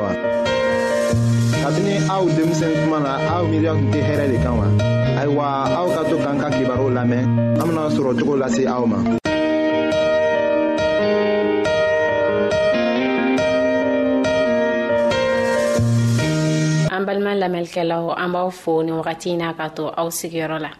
wa. kabini aw denmisɛn kuma na aw miiriya tun tɛ hɛrɛ de kan wa. ayiwa aw ka to k'an ka kibaru lamɛn an bena sɔrɔ cogo lase aw ma. an balima lamɛnlikɛlaw an b'aw fo ni wagati n'a ka to aw sigiyɔrɔ la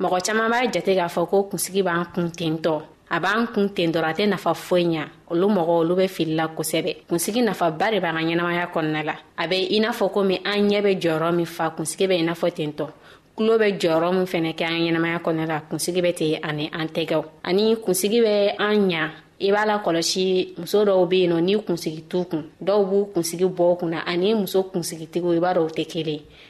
mɔgɔ caaman b'a jate k'a fɔ ko kunsigi b'an kun tentɔ a b'an kun ten dɔrɔ a tɛ nafa foyi ɲa olu mɔgɔ olu be fili la kosɛbɛ kunsigi nafaba de b'an ka ɲɛnamaya kɔnɔna la a be i n'a fɔ komi an ɲɛ be jɔyɔrɔ min fa kunsigi be i n'a fɔ tentɔ tulo bɛ jɔyɔrɔ min fɛnɛ kɛ an ɲɛnamaya kɔnɔ la kunsigi bɛ ten ani an tɛgɛw ani kunsigi bɛ an ɲa i b'a la kɔlɔsi muso dɔw be yen nɔ n'i kunsigi t'u kun dɔw b'u kunsigi bɔ kunna ani muso kunsigitigiw i b'a dɔw tɛ kelen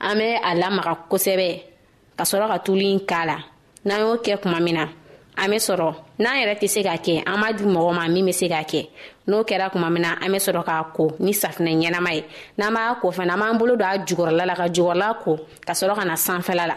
an bɛ a lamaga kosɛbɛ ka sɔrɔ ka tulu in k'a la n'an y'o kɛ kuma min na an bɛ sɔrɔ n'an yɛrɛ tɛ se k'a kɛ an b'a di mɔgɔ ma min bɛ se k'a kɛ n'o kɛra kuma min na an bɛ sɔrɔ k'a ko ni safinɛ ɲɛnama ye n'an b'a ko fana an b'an bolo don a jukɔrɔla la ka jukɔrɔla ko ka sɔrɔ ka na sanfɛla la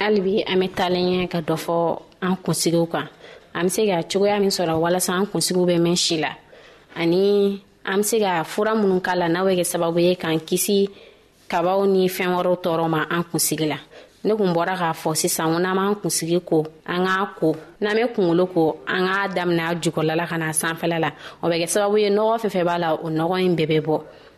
hali bi an bɛ taalen ɲɛ ka dɔ fɔ an kunsigiw kan an bɛ se ka cogoya min sɔrɔ walasa an kunsigiw bɛ mɛn si la ani an bɛ se ka fura minnu k'a la n'a bɛ kɛ sababu ye k'an kisi kabaw ni fɛn wɛrɛw tɔɔrɔ ma an kunsigi la ne kun bɔra k'a fɔ sisan ko n'an b'an kunsigi ko an k'a ko n'an bɛ kunkolo ko an k'a daminɛ a jukɔrɔla la ka na sanfɛla la o bɛ kɛ sababu ye nɔgɔ fɛn fɛn b'a la o nɔgɔ in bɛɛ bɛ bɔ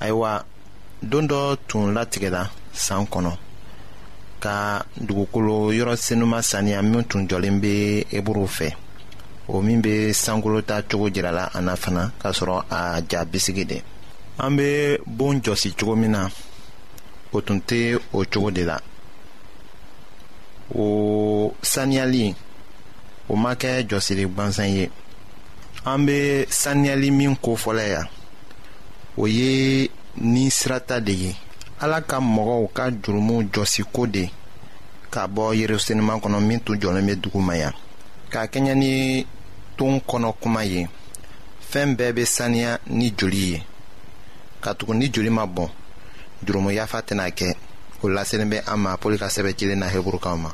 ayiwa don dɔ tun latigɛra san kɔnɔ ka dugukolo yɔrɔ senuma saniya min tun jɔlen bɛ eburu fɛ o min bɛ sankolo ta cogo jira la a na fana k'a sɔrɔ a ja bisigi de an bɛ bon jɔsi cogo min na o tun tɛ o cogo de la o saniyali o ma kɛ jɔsiri gwansan ye an bɛ saniyali min ko fɔlɔ yan o ye ni sirata de ye ala ka mɔgɔw ka jurumu jɔsiko de ka bɔ yerusalema kɔnɔ min tun jɔlen bɛ dugu ma yan ka kɛɲɛ ni ton kɔnɔ kuma ye fɛn bɛɛ bɛ saniya ni joli ye katugu ni joli ma bɔn jurumu yafa tɛna kɛ o laselen bɛ an ma pɔli ka sɛbɛn cilen na heburukaw ma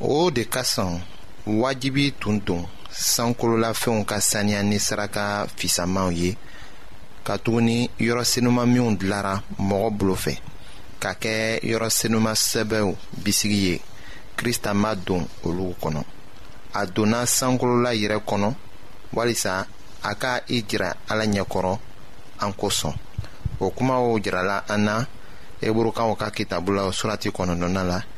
o de ka sɔn wajibi tun don sankololafɛnw ka saniya ni saraka fisamanw ye katuguni yɔrɔ senuma minw dilara mɔgɔ bolo fɛ ka kɛ yɔrɔ senuma sɛbɛw bisigi ye krista ma don olu kɔnɔ a donna sankolola yɛrɛ kɔnɔ walisa a ka i jira ala ɲɛkɔrɔ an kosɔn o kumaw jirala an na eburukaw ka kitabu la surati kɔnɔntɔnnan la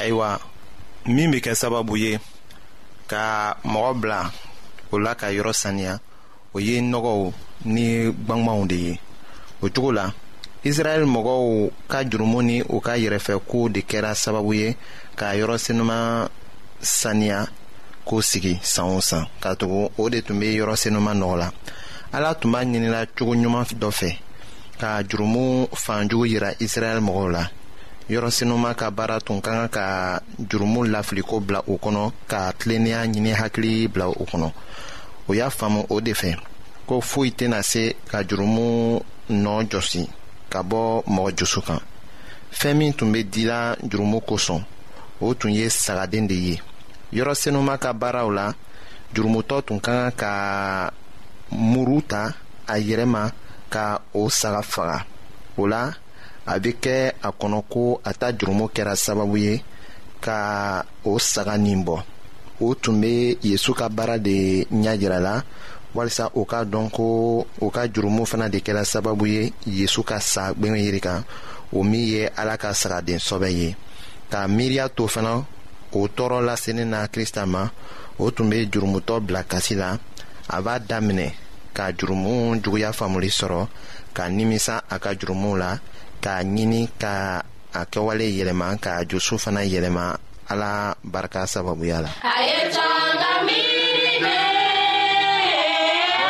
ayiwa min bɛ kɛ sababu ye ka mɔgɔ bila o la ka yɔrɔ saniya o ye nɔgɔw ni gbangbangw de ye o cogo la israɛl mɔgɔw ka jurumu ni u ka yɛrɛfɛko de kɛra sababu ye ka yɔrɔ senuma saniya k'o sigi san o san ka tugu o de tun bɛ yɔrɔ senuma nɔgɔ la ala tun b'a ɲinila cogo ɲuman dɔ fɛ ka jurumu fanjugu yira israɛl mɔgɔw la yɔrɔsinuma ka baara tun ka kan ka jurumu lafiliko bila u kɔnɔ ka tilennenya ɲini hakili bila u kɔnɔ o y'a faamu o de fɛ ko foyi tɛna se ka jurumu nɔ jɔsi ka bɔ mɔgɔ jusu kan fɛn min tun bɛ dila jurumu kosɔn o tun ye sagaden de ye yɔrɔsinuma ka baaraw la jurumutɔ tun ka kan ka muru ta a yɛrɛ ma ka o saga faga o la a bɛ kɛ a kɔnɔ ko a ta jurumo kɛra sababu ye ka o saga nin bɔ o tun bɛ yesu ka baara de ɲɛ jira la walisa o k'a dɔn ko o ka jurumu fana de kɛra sababu ye yesu ka sa gbɛngɛ yiri kan o min ye ala ka sagaden sɔbɛ ye k'a miiriya to fana o tɔɔrɔ lasenin na krista ma o tun bɛ jurumutɔ bila kasi la a b'a daminɛ ka jurumu juguya faamuli sɔrɔ ka nimisa a ka jurumuw la k'a ɲini ka a kɛwale yɛlɛma ka jusu fana yɛlɛma ala barika sababuya la. a ye jɔn ka miiri bɛ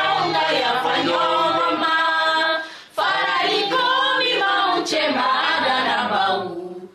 anw ka yafa ɲɔgɔn ma farali ko min b'anw cɛ ma.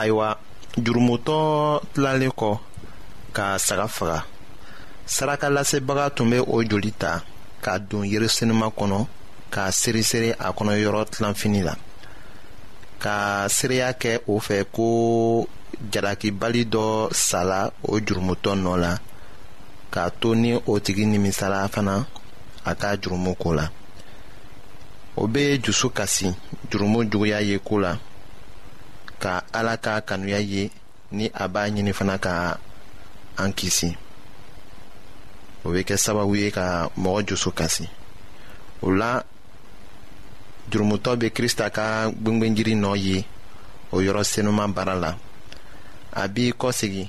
ayiwa jurumutɔ tilalen kɔ ka saga faga saraka lasebaga tun bɛ o joli ta ka don yerusalema kɔnɔ ka seresere a kɔnɔ yɔrɔ tilanfini la ka seereya kɛ o fɛ ko jalakibali dɔ sala o jurumutɔ nɔ la k'a to ni o tigi nimisala fana a ka jurumu ko la o bɛ dusu kasi jurumu juguya ye ko la ka ala ka kanuya ye ni a b'a ɲini fana ka an kisi o bɛ kɛ sababu ye ka mɔgɔ dusu kasi o la jurumutɔ bɛ krista ka gwengwenjiri nɔ ye o yɔrɔ senuma baara la a b'i kɔsegi